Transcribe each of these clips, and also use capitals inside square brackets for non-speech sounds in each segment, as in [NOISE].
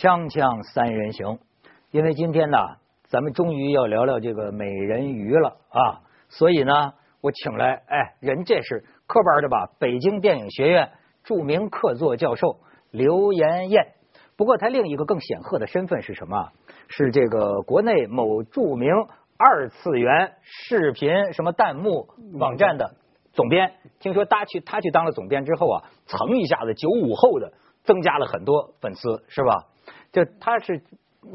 锵锵三人行，因为今天呢，咱们终于要聊聊这个美人鱼了啊，所以呢，我请来，哎，人这是科班的吧？北京电影学院著名客座教授刘延燕。不过他另一个更显赫的身份是什么？是这个国内某著名二次元视频什么弹幕网站的总编。听说他去他去当了总编之后啊，蹭一下子九五后的增加了很多粉丝，是吧？就他是，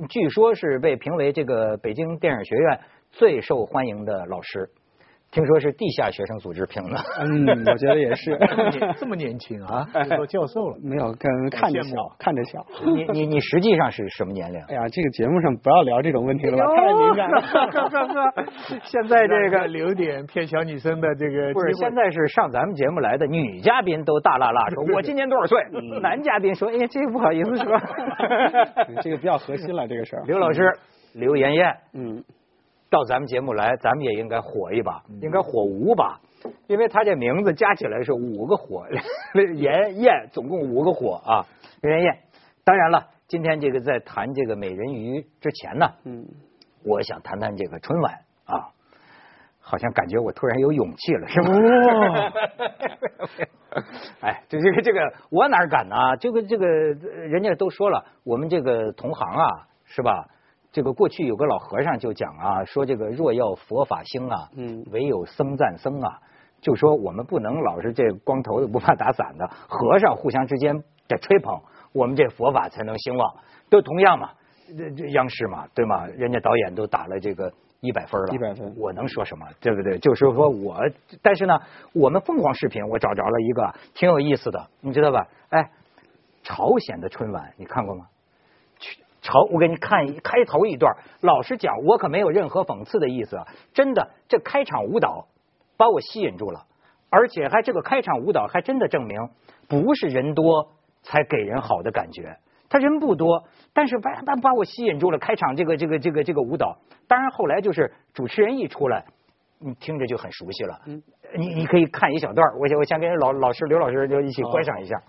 据说是被评为这个北京电影学院最受欢迎的老师。听说是地下学生组织评的。嗯，我觉得也是。[LAUGHS] 这么年轻啊，做教授了。没有，跟看着小，看着小。你你你实际上是什么年龄？哎呀，这个节目上不要聊这种问题了吧，太敏感了。现在这个留点骗小女生的这个。不是，现在是上咱们节目来的女嘉宾都大啦啦说，[LAUGHS] 我今年多少岁？男嘉宾说，哎呀，这个不好意思说。[LAUGHS] 这个比较核心了，这个事儿。刘老师，刘妍妍，嗯。到咱们节目来，咱们也应该火一把，应该火五把，因为他这名字加起来是五个火，[LAUGHS] 炎燕总共五个火啊，炎燕。当然了，今天这个在谈这个美人鱼之前呢，嗯，我想谈谈这个春晚啊，好像感觉我突然有勇气了，是吗？[LAUGHS] 哎，这这个这个我哪敢呢？这个这个人家都说了，我们这个同行啊，是吧？这个过去有个老和尚就讲啊，说这个若要佛法兴啊，嗯，唯有僧赞僧啊，就说我们不能老是这光头的不怕打伞的和尚互相之间得吹捧，我们这佛法才能兴旺。都同样嘛，这这央视嘛，对吗？人家导演都打了这个一百分了，一百分，我能说什么？对不对？就是说我，但是呢，我们凤凰视频我找着了一个挺有意思的，你知道吧？哎，朝鲜的春晚你看过吗？朝，我给你看一开头一段。老实讲，我可没有任何讽刺的意思啊。真的，这开场舞蹈把我吸引住了，而且还这个开场舞蹈还真的证明，不是人多才给人好的感觉。他人不多，但是把把把我吸引住了。开场这个这个这个这个舞蹈，当然后来就是主持人一出来，你听着就很熟悉了。嗯，你你可以看一小段，我先我先跟老老师刘老师就一起观赏一下。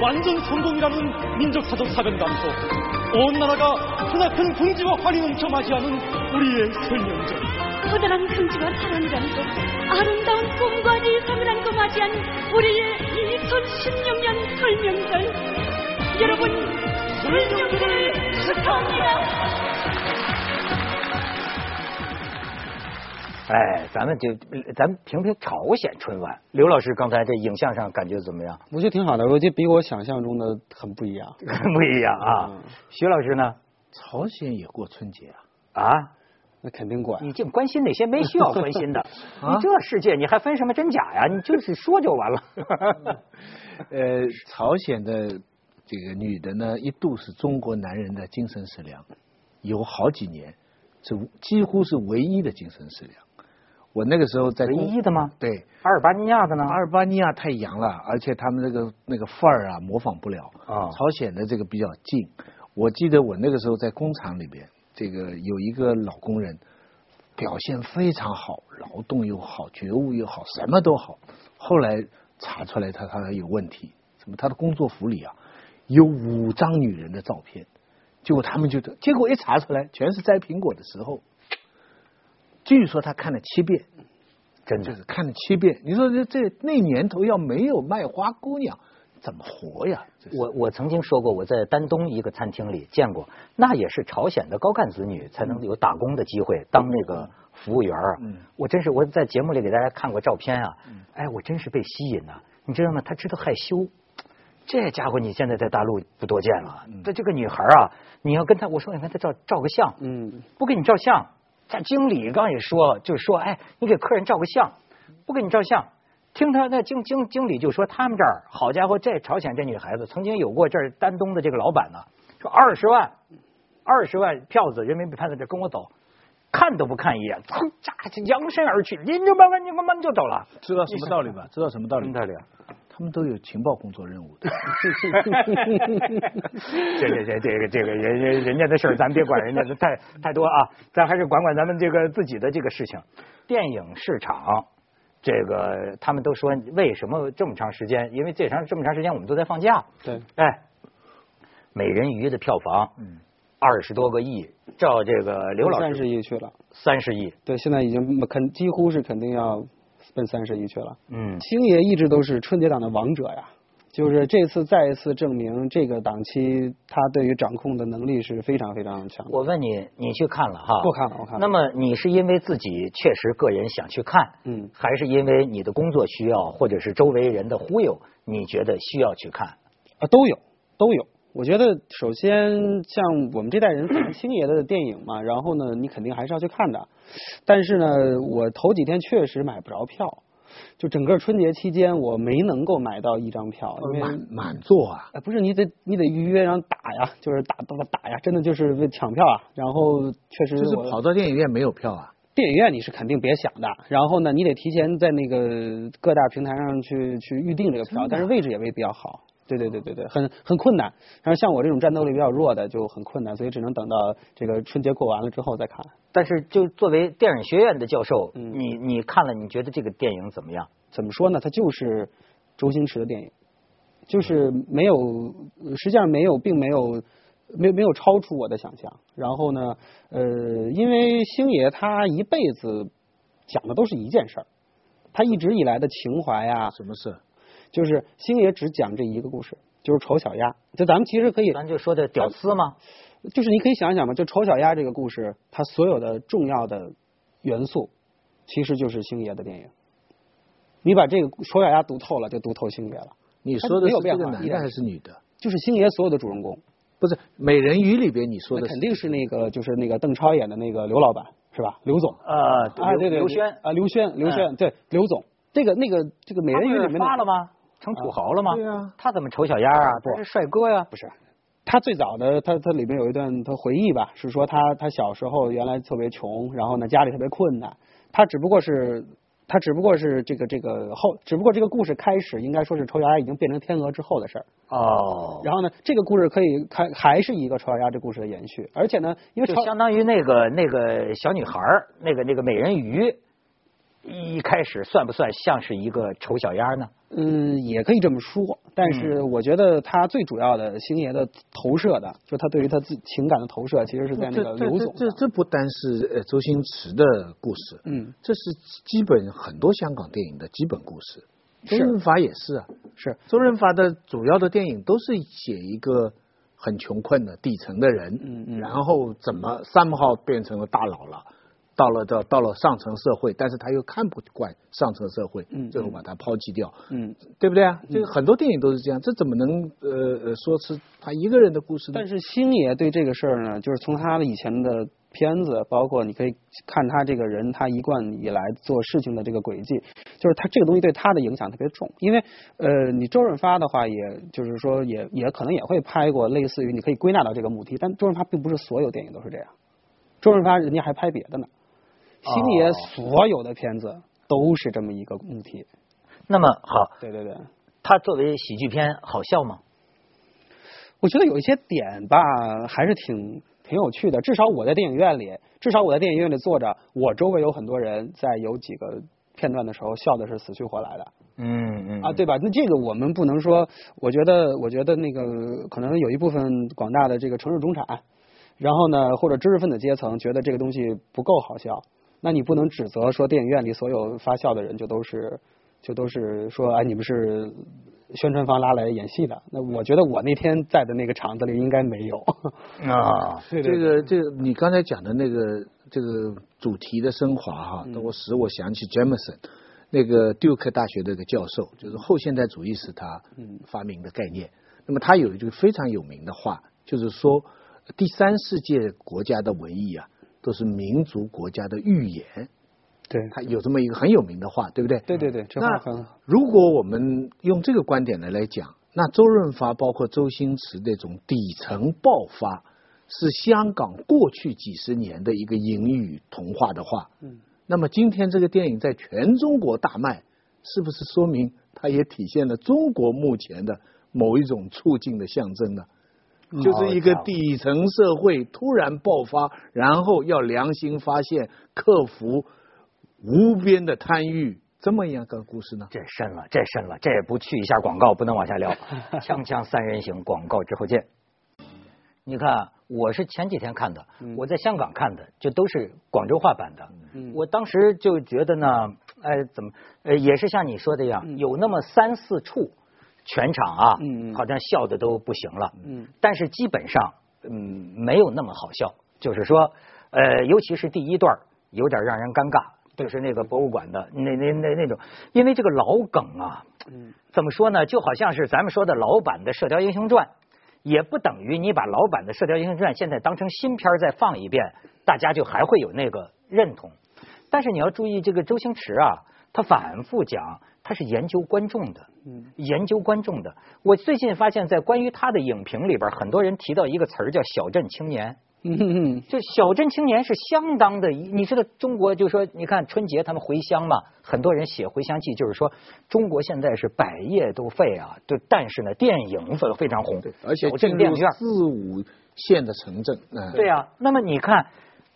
완전 성공이라는 민족사적 사변 감소. 온 나라가 크나큰 긍지와 환희 넘쳐 맞이하는 우리의 설명절 커다란 긍지와 사랑을 안고 아름다운 꿈과 이상을 안고 맞이한 우리의 2016년 설명절. 여러분 설명절을 축하합니다 哎，咱们就咱们评评朝鲜春晚。刘老师刚才这影像上感觉怎么样？我觉得挺好的，我觉得比我想象中的很不一样，很 [LAUGHS] 不一样啊。徐老师呢？朝鲜也过春节啊？啊？那肯定管。你净关心那些没需要关心的。[LAUGHS] 你这世界你还分什么真假呀？你就是说就完了。[LAUGHS] 呃，朝鲜的这个女的呢，一度是中国男人的精神食粮，有好几年是几乎是唯一的精神食粮。我那个时候在唯一的吗？对，阿尔巴尼亚的呢？阿尔巴尼亚太洋了，而且他们那个那个范儿啊，模仿不了。啊，朝鲜的这个比较近。我记得我那个时候在工厂里边，这个有一个老工人，表现非常好，劳动又好，觉悟又好，什么都好。后来查出来他他有问题，什么他的工作服里啊有五张女人的照片，结果他们就结果一查出来，全是摘苹果的时候。据说他看了七遍，真的是看了七遍。你说这这那年头要没有卖花姑娘，怎么活呀？我我曾经说过，我在丹东一个餐厅里见过，那也是朝鲜的高干子女才能有打工的机会，当那个服务员啊。我真是我在节目里给大家看过照片啊，哎，我真是被吸引呐。你知道吗？他知道害羞，这家伙你现在在大陆不多见了。这这个女孩啊，你要跟她我说你看她照照个相，嗯，不给你照相。这经理刚也说，就是说，哎，你给客人照个相，不给你照相。听他那经经经理就说，他们这儿好家伙，这朝鲜这女孩子曾经有过这儿丹东的这个老板呢，说二十万，二十万票子人民币他在，这跟我走，看都不看一眼，噌，就扬身而去，您就慢慢你慢慢就走了。知道什么道理吧？知道什么道理？什么道理？他们都有情报工作任务的。这这这这个这个人人人家的事儿，咱别管人家的太太多啊，咱还是管管咱们这个自己的这个事情。电影市场，这个他们都说为什么这么长时间？因为这长这么长时间我们都在放假。对。哎，美人鱼的票房，嗯，二十多个亿，照这个刘老师三十亿去了，三十亿。对，现在已经肯几乎是肯定要。奔三十一去了。嗯，星爷一直都是春节档的王者呀，就是这次再一次证明这个档期他对于掌控的能力是非常非常强。我问你，你去看了哈？不看了，我看了。那么你是因为自己确实个人想去看，嗯，还是因为你的工作需要，或者是周围人的忽悠，你觉得需要去看？啊，都有，都有。我觉得首先像我们这代人看星爷的电影嘛，然后呢，你肯定还是要去看的。但是呢，我头几天确实买不着票，就整个春节期间我没能够买到一张票，因为满满座啊。不是你得你得预约然后打呀，就是打打打呀，真的就是为抢票啊。然后确实就是跑到电影院没有票啊。电影院你是肯定别想的。然后呢，你得提前在那个各大平台上去去预定这个票，但是位置也未必要好。对对对对对，很很困难。然后像我这种战斗力比较弱的就很困难，所以只能等到这个春节过完了之后再看。但是就作为电影学院的教授，你你看了，你觉得这个电影怎么样？怎么说呢？它就是周星驰的电影，就是没有，实际上没有，并没有，没没有超出我的想象。然后呢，呃，因为星爷他一辈子讲的都是一件事儿，他一直以来的情怀啊，什么事？就是星爷只讲这一个故事，就是丑小鸭。就咱们其实可以，咱就说的屌丝吗？就是你可以想想嘛，就丑小鸭这个故事，它所有的重要的元素，其实就是星爷的电影。你把这个丑小鸭读透了，就读透星爷了。你说的是这个男的还是女的？就是星爷所有的主人公。不是美人鱼里边你说的肯定是那个，就是那个邓超演的那个刘老板是吧？刘总啊，对对，刘轩啊，刘轩，刘轩对，刘总。这个那个这个美人鱼里面发了吗？成土豪了吗？对呀，他怎么丑小鸭啊？他是帅哥呀？不是，他最早的他他里面有一段他回忆吧，是说他他小时候原来特别穷，然后呢家里特别困难，他只不过是他只不过是这个这个后，只不过这个故事开始应该说是丑小鸭已经变成天鹅之后的事儿哦。然后呢，这个故事可以开还是一个丑小鸭这故事的延续，而且呢，因为就相当于那个那个小女孩那个那个美人鱼。一开始算不算像是一个丑小鸭呢？嗯，也可以这么说。但是我觉得他最主要的星爷的投射的，就他对于他自情感的投射，其实是在那个刘总。这这不单是呃周星驰的故事，嗯，这是基本很多香港电影的基本故事。周润发也是啊，是周润发的主要的电影都是写一个很穷困的底层的人，嗯嗯，然后怎么三号变成了大佬了。到了到到了上层社会，但是他又看不惯上层社会，最后把他抛弃掉，嗯，对不对啊？这个很多电影都是这样，这怎么能呃呃说是他一个人的故事呢？但是星爷对这个事儿呢，就是从他的以前的片子，包括你可以看他这个人，他一贯以来做事情的这个轨迹，就是他这个东西对他的影响特别重。因为呃，你周润发的话，也就是说也也可能也会拍过类似于你可以归纳到这个母题，但周润发并不是所有电影都是这样，周润发人家还拍别的呢。星爷所有的片子都是这么一个问题。那么好，对对对，他作为喜剧片好笑吗？我觉得有一些点吧，还是挺挺有趣的。至少我在电影院里，至少我在电影院里坐着，我周围有很多人在有几个片段的时候笑的是死去活来的。嗯嗯。啊，对吧？那这个我们不能说，我觉得，我觉得那个可能有一部分广大的这个城市中产。然后呢，或者知识分子阶层觉得这个东西不够好笑，那你不能指责说电影院里所有发笑的人就都是就都是说哎你们是宣传方拉来演戏的。那我觉得我那天在的那个场子里应该没有啊。[LAUGHS] 这个这个你刚才讲的那个这个主题的升华哈，我使我想起 Jameson 那个杜克大学的一个教授，就是后现代主义是他发明的概念。那么他有一句非常有名的话，就是说。第三世界国家的文艺啊，都是民族国家的预言。对，他有这么一个很有名的话，对不对？对对对，这话很好。如果我们用这个观点来来讲，那周润发包括周星驰那种底层爆发，是香港过去几十年的一个隐语童话的话。嗯。那么今天这个电影在全中国大卖，是不是说明它也体现了中国目前的某一种促进的象征呢？就是一个底层社会突然爆发，然后要良心发现，克服无边的贪欲，这么样个故事呢？这深了，这深了，这也不去一下广告，不能往下聊。[LAUGHS] 锵锵三人行，广告之后见。你看，我是前几天看的，我在香港看的，就都是广州话版的。我当时就觉得呢，哎，怎么，呃，也是像你说的一样，有那么三四处。全场啊，好像笑的都不行了。嗯，但是基本上，嗯，没有那么好笑。就是说，呃，尤其是第一段有点让人尴尬，就是那个博物馆的那那那那种，因为这个老梗啊，嗯，怎么说呢？就好像是咱们说的老版的《射雕英雄传》，也不等于你把老版的《射雕英雄传》现在当成新片再放一遍，大家就还会有那个认同。但是你要注意，这个周星驰啊，他反复讲。他是研究观众的，研究观众的。我最近发现，在关于他的影评里边，很多人提到一个词儿叫“小镇青年”。就小镇青年是相当的，你知道中国就说，你看春节他们回乡嘛，很多人写回乡记，就是说中国现在是百业都废啊，就但是呢，电影非非常红，而且进入四五线的城镇。对啊，那么你看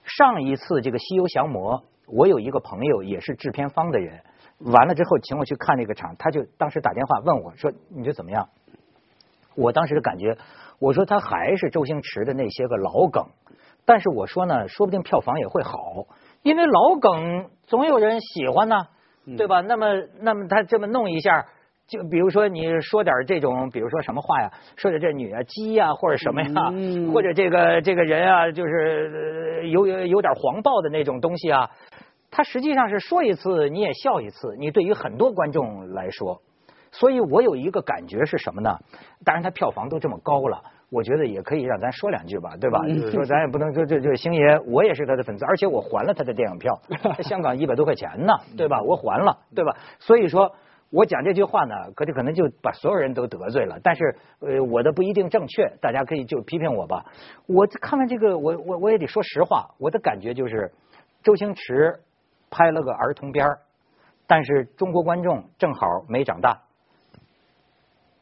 上一次这个《西游降魔》，我有一个朋友也是制片方的人。完了之后，请我去看那个场，他就当时打电话问我说：“你觉得怎么样？”我当时的感觉，我说他还是周星驰的那些个老梗，但是我说呢，说不定票房也会好，因为老梗总有人喜欢呢，对吧？那么，那么他这么弄一下，就比如说你说点这种，比如说什么话呀，说点这女啊鸡呀，或者什么呀，或者这个这个人啊，就是有有有点黄暴的那种东西啊。他实际上是说一次你也笑一次，你对于很多观众来说，所以我有一个感觉是什么呢？当然他票房都这么高了，我觉得也可以让咱说两句吧，对吧？就是说 [LAUGHS] 咱也不能说这这星爷，我也是他的粉丝，而且我还了他的电影票，[LAUGHS] 在香港一百多块钱呢，对吧？我还了，对吧？所以说我讲这句话呢，可就可能就把所有人都得罪了，但是呃我的不一定正确，大家可以就批评我吧。我看完这个，我我我也得说实话，我的感觉就是周星驰。拍了个儿童片，但是中国观众正好没长大，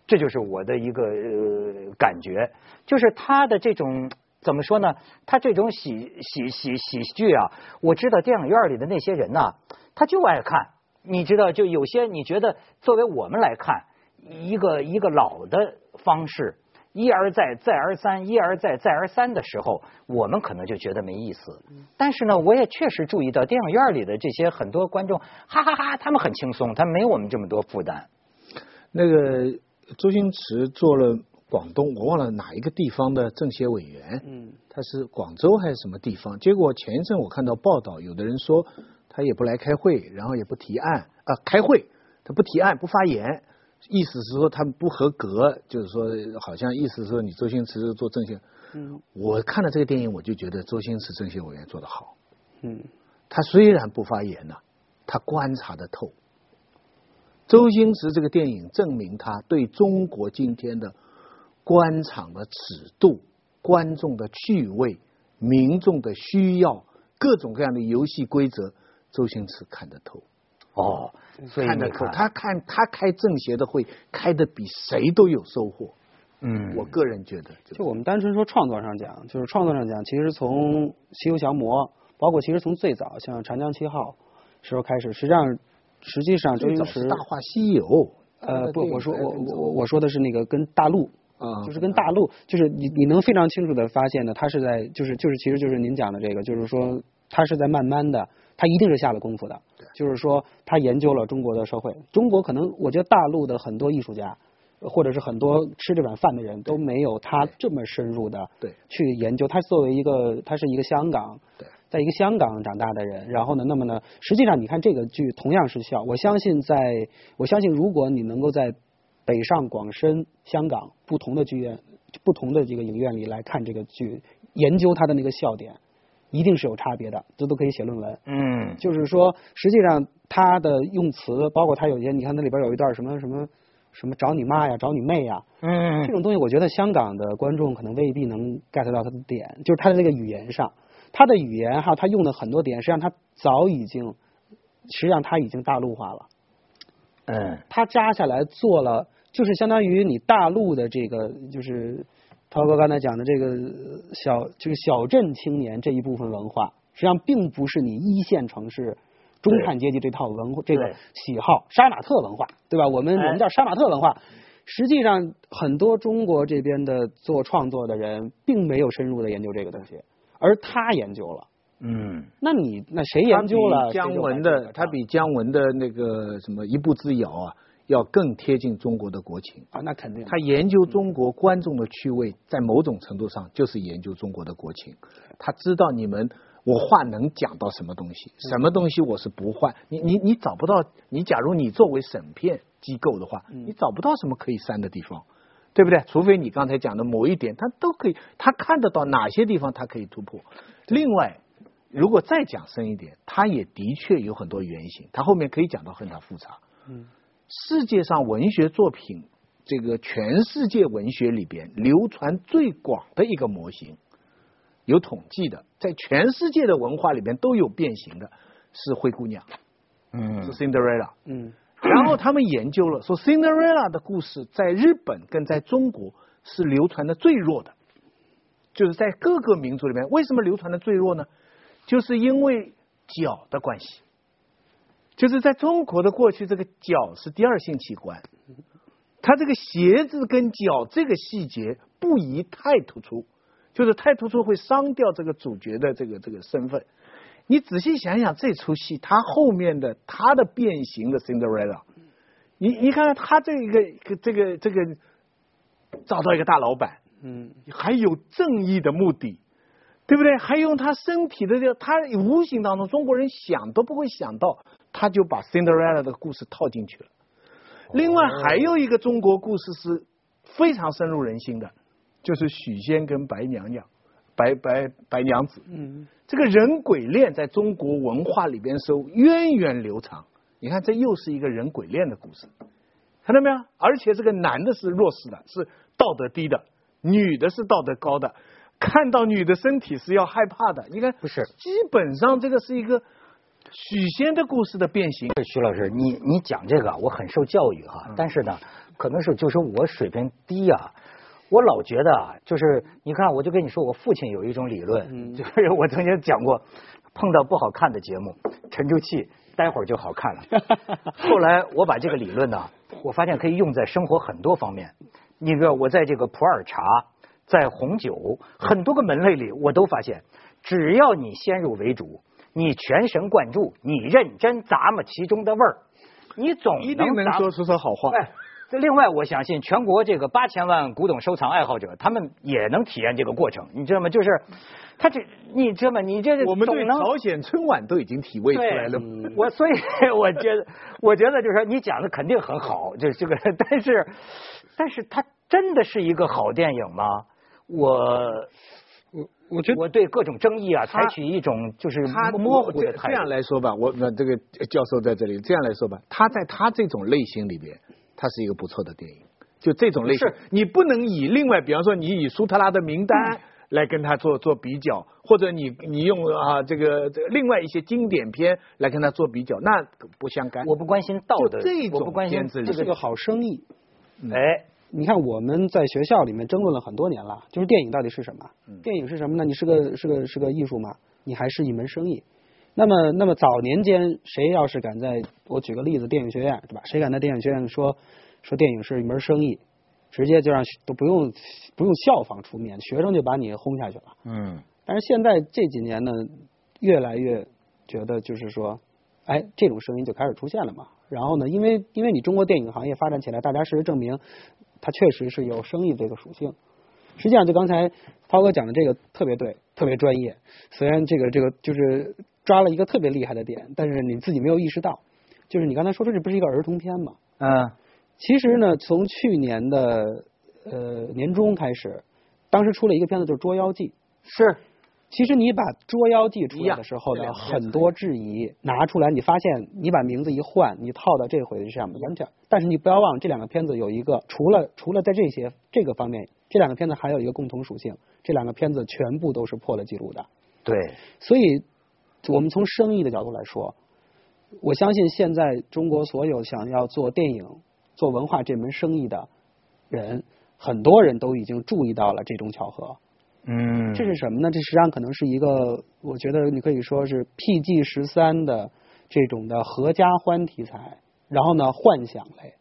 这就是我的一个呃感觉。就是他的这种怎么说呢？他这种喜喜喜喜剧啊，我知道电影院里的那些人呐，他就爱看。你知道，就有些你觉得作为我们来看，一个一个老的方式。一而再，再而三，一而再，再而三的时候，我们可能就觉得没意思。但是呢，我也确实注意到电影院里的这些很多观众，哈哈哈，他们很轻松，他没我们这么多负担。那个周星驰做了广东，我忘了哪一个地方的政协委员，嗯，他是广州还是什么地方？结果前一阵我看到报道，有的人说他也不来开会，然后也不提案啊，开会他不提案不发言。意思是说他们不合格，就是说好像意思是说你周星驰做政协，嗯，我看了这个电影，我就觉得周星驰政协委员做得好，嗯，他虽然不发言呢，他观察的透。周星驰这个电影证明他对中国今天的官场的尺度、观众的趣味、民众的需要、各种各样的游戏规则，周星驰看得透。哦。看得透，他看他开政协的会开的比谁都有收获。嗯，我个人觉得，就我们单纯说创作上讲，就是创作上讲，其实从《西游降魔》，包括其实从最早像《长江七号》时候开始，实际上实际上周星驰《大话西游》。呃，不，我说我我我说的是那个跟大陆就是跟大陆，就是你你能非常清楚的发现呢，他是在就是就是其实就是您讲的这个，就是说他是在慢慢的，他一定是下了功夫的，就是说他研究了中国的社会，中国可能我觉得大陆的很多艺术家。或者是很多吃这碗饭的人都没有他这么深入的对去研究。他作为一个，他是一个香港，对，在一个香港长大的人。然后呢，那么呢，实际上你看这个剧同样是笑。我相信，在我相信，如果你能够在北上广深香港不同的剧院、不同的这个影院里来看这个剧，研究它的那个笑点，一定是有差别的。这都可以写论文。嗯，就是说，实际上他的用词，包括他有些，你看那里边有一段什么什么。什么找你妈呀，找你妹呀，嗯，这种东西，我觉得香港的观众可能未必能 get 到他的点，就是他的这个语言上，他的语言哈，他用的很多点，实际上他早已经，实际上他已经大陆化了，嗯，他扎下来做了，就是相当于你大陆的这个，就是涛哥刚才讲的这个小，这个小镇青年这一部分文化，实际上并不是你一线城市。中产阶级这套文化，这个喜好杀马特文化，对吧？我们我们叫杀马特文化。实际上，很多中国这边的做创作的人，并没有深入的研究这个东西，而他研究了。嗯，那你那谁研究了？姜文的他比姜文的那个什么一步之遥啊，要更贴近中国的国情啊，那肯定。他研究中国观众的趣味，在某种程度上就是研究中国的国情。他知道你们。我话能讲到什么东西？什么东西我是不换？你你你找不到？你假如你作为审片机构的话，你找不到什么可以删的地方，对不对？除非你刚才讲的某一点，他都可以，他看得到哪些地方他可以突破。另外，如果再讲深一点，他也的确有很多原型，他后面可以讲到很复杂。嗯，世界上文学作品，这个全世界文学里边流传最广的一个模型。有统计的，在全世界的文化里边都有变形的，是灰姑娘，嗯，是 Cinderella，嗯，然后他们研究了，说 Cinderella 的故事在日本跟在中国是流传的最弱的，就是在各个民族里面，为什么流传的最弱呢？就是因为脚的关系，就是在中国的过去，这个脚是第二性器官，它这个鞋子跟脚这个细节不宜太突出。就是太突出会伤掉这个主角的这个这个身份。你仔细想想这出戏，他后面的他的变形的 Cinderella，你你看他这一个这个这个找到一个大老板，嗯，还有正义的目的，对不对？还用他身体的这个，他无形当中中国人想都不会想到，他就把 Cinderella 的故事套进去了。另外还有一个中国故事是非常深入人心的。就是许仙跟白娘娘，白白白娘子，嗯，这个人鬼恋在中国文化里边是源远流长。你看，这又是一个人鬼恋的故事，看到没有？而且这个男的是弱势的，是道德低的；女的是道德高的，看到女的身体是要害怕的。你看，不是，基本上这个是一个许仙的故事的变形。徐老师，你你讲这个，我很受教育哈，但是呢，可能是就是我水平低啊。我老觉得啊，就是你看，我就跟你说，我父亲有一种理论，就是我曾经讲过，碰到不好看的节目，沉住气，待会儿就好看了。[LAUGHS] 后来我把这个理论呢，我发现可以用在生活很多方面。你知道，我在这个普洱茶，在红酒很多个门类里，我都发现，只要你先入为主，你全神贯注，你认真咂摸其中的味儿，你总一定能说出说好话。另外，我相信全国这个八千万古董收藏爱好者，他们也能体验这个过程，你知道吗？就是他这，你知道吗？你这我们对朝鲜春晚都已经体味出来了。我所以 [LAUGHS] 我觉得，我觉得就是说，你讲的肯定很好，就是这个，[LAUGHS] 但是，但是它真的是一个好电影吗？我我我觉得我对各种争议啊，采取一种就是模糊的态度。这样来说吧，我那这个教授在这里这样来说吧，他在他这种类型里边。他是一个不错的电影，就这种类型，你不能以另外，比方说你以苏特拉的名单来跟他做做比较，或者你你用啊这个另外一些经典片来跟他做比较，那不相干。我不关心道德，这种片子这是个好生意。哎，你看我们在学校里面争论了很多年了，就是电影到底是什么？电影是什么呢？你是个是个是个艺术吗？你还是一门生意？那么，那么早年间，谁要是敢在我举个例子，电影学院对吧？谁敢在电影学院说说电影是一门生意，直接就让都不用不用校方出面，学生就把你轰下去了。嗯。但是现在这几年呢，越来越觉得就是说，哎，这种声音就开始出现了嘛。然后呢，因为因为你中国电影行业发展起来，大家事实证明，它确实是有生意这个属性。实际上，就刚才涛哥讲的这个特别对，特别专业。虽然这个这个就是抓了一个特别厉害的点，但是你自己没有意识到，就是你刚才说的这不是一个儿童片嘛？嗯。其实呢，从去年的呃年中开始，当时出了一个片子，就是《捉妖记》。是。其实你把《捉妖记》出来的时候呢，很多质疑拿出来，你发现你把名字一换，你套到这回上面完全。但是你不要忘，这两个片子有一个，除了除了在这些这个方面，这两个片子还有一个共同属性，这两个片子全部都是破了记录的。对。所以，我们从生意的角度来说，我相信现在中国所有想要做电影。做文化这门生意的人，很多人都已经注意到了这种巧合。嗯，这是什么呢？这实际上可能是一个，我觉得你可以说是 PG 十三的这种的合家欢题材，然后呢，幻想类。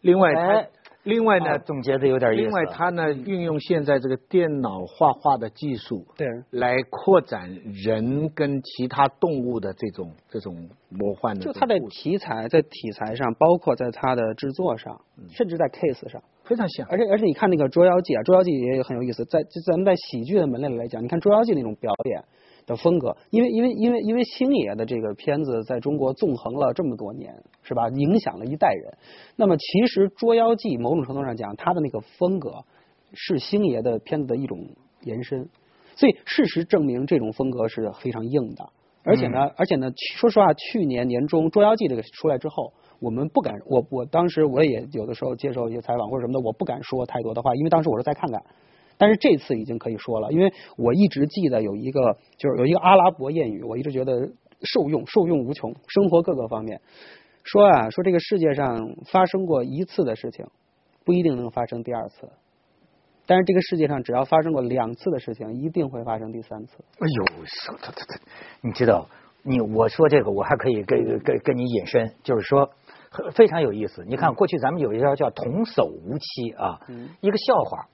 另外。哎另外呢，总结的有点意思。另外，它呢运用现在这个电脑画画的技术，对，来扩展人跟其他动物的这种这种魔幻的。就它的题材，在题材上，包括在它的制作上，甚至在 case 上，非常像。而且而且，你看那个《捉妖记》啊，《捉妖记》也很有意思。在咱们在喜剧的门类来讲，你看《捉妖记》那种表演。的风格，因为因为因为因为星爷的这个片子在中国纵横了这么多年，是吧？影响了一代人。那么其实《捉妖记》某种程度上讲，它的那个风格是星爷的片子的一种延伸。所以事实证明，这种风格是非常硬的。而且呢，而且呢，说实话，去年年中《捉妖记》这个出来之后，我们不敢，我我当时我也有的时候接受一些采访或者什么的，我不敢说太多的话，因为当时我说再看看。但是这次已经可以说了，因为我一直记得有一个，就是有一个阿拉伯谚语，我一直觉得受用，受用无穷，生活各个方面。说啊，说这个世界上发生过一次的事情，不一定能发生第二次。但是这个世界上只要发生过两次的事情，一定会发生第三次。哎呦，说他他他，你知道，你我说这个，我还可以跟跟跟你引申，就是说非常有意思。你看，过去咱们有一条叫童叟无欺啊，一个笑话。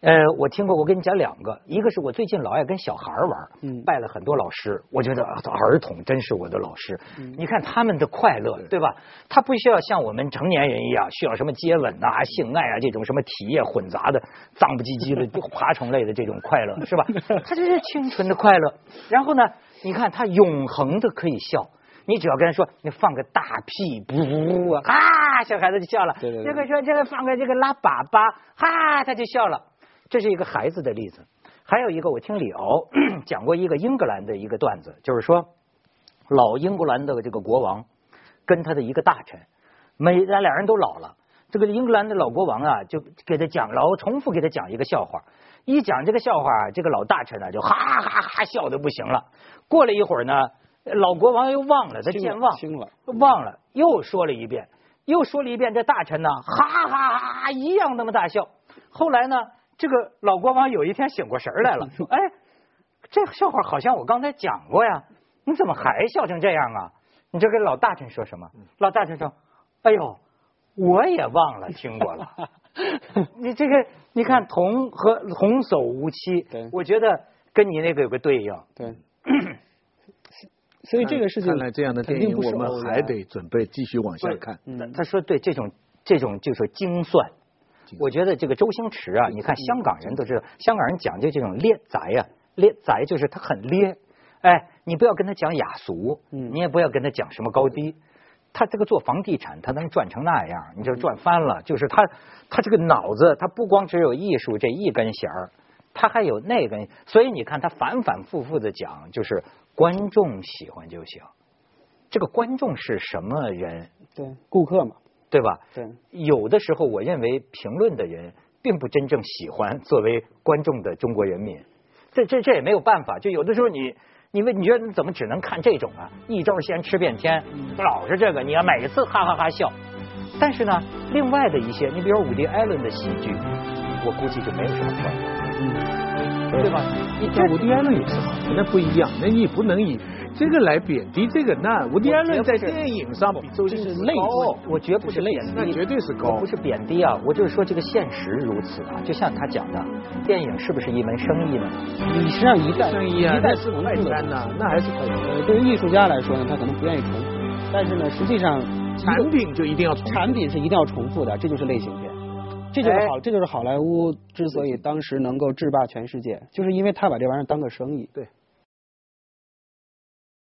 呃，我听过，我跟你讲两个，一个是我最近老爱跟小孩玩，拜了很多老师，我觉得儿童真是我的老师。你看他们的快乐，对吧？他不需要像我们成年人一样，需要什么接吻啊、性爱啊这种什么体液混杂的脏不唧唧的 [LAUGHS] 爬虫类的这种快乐，是吧？[LAUGHS] 他这是清纯的快乐。然后呢，你看他永恒的可以笑，你只要跟他说，你放个大屁，噗啊，小孩子就笑了。这个说这个放个这个拉粑粑，哈，他就笑了。这是一个孩子的例子，还有一个我听李敖 [COUGHS] 讲过一个英格兰的一个段子，就是说老英格兰的这个国王跟他的一个大臣，每咱俩人都老了，这个英格兰的老国王啊就给他讲，老重复给他讲一个笑话，一讲这个笑话，这个老大臣呢就哈哈哈笑的不行了。过了一会儿呢，老国王又忘了，他健忘，忘了又说了一遍，又说了一遍，这大臣呢哈哈哈一样那么大笑。后来呢？这个老国王有一天醒过神来了，[LAUGHS] 说：“哎，这个笑话好像我刚才讲过呀，你怎么还笑成这样啊？”你这跟老大臣说什么？老大臣说：“哎呦，我也忘了听过了。[LAUGHS] ”你这个，你看童和童叟无欺，我觉得跟你那个有个对应。对。所以这个事情，看来这样的电影我们还得准备继续往下看。嗯他说：“对，这种这种就是精算。”我觉得这个周星驰啊，你看香港人都知道，香港人讲究这种咧宅呀，咧宅就是他很咧，哎，你不要跟他讲雅俗，你也不要跟他讲什么高低，他这个做房地产他能赚成那样，你就赚翻了。就是他他这个脑子，他不光只有艺术这一根弦儿，他还有那根，所以你看他反反复复的讲，就是观众喜欢就行。这个观众是什么人？对，顾客嘛。对吧？对，有的时候我认为评论的人并不真正喜欢作为观众的中国人民，这这这也没有办法。就有的时候你，你问你觉得你怎么只能看这种啊？一招鲜吃遍天，老是这个，你要每次哈哈哈笑。但是呢，另外的一些，你比如伍迪·艾伦的喜剧，我估计就没有什么票房，嗯，对吧？你伍迪·艾伦也是好，那不一样，那你不能以。这个来贬低这个，那伍迪·艾伦在电影上比周星驰高，我绝不是贬低，那绝对是高，不是贬低啊，我就是说这个现实如此啊，就像他讲的，电影是不是一门生意呢？你实际上一代生意啊，一代是快餐呐，那还是快餐。对于艺术家来说呢，他可能不愿意重复，但是呢，实际上产品就一定要重，产品是一定要重复的，这就是类型片。这就是好，这就是好莱坞之所以当时能够制霸全世界，就是因为他把这玩意儿当个生意。对。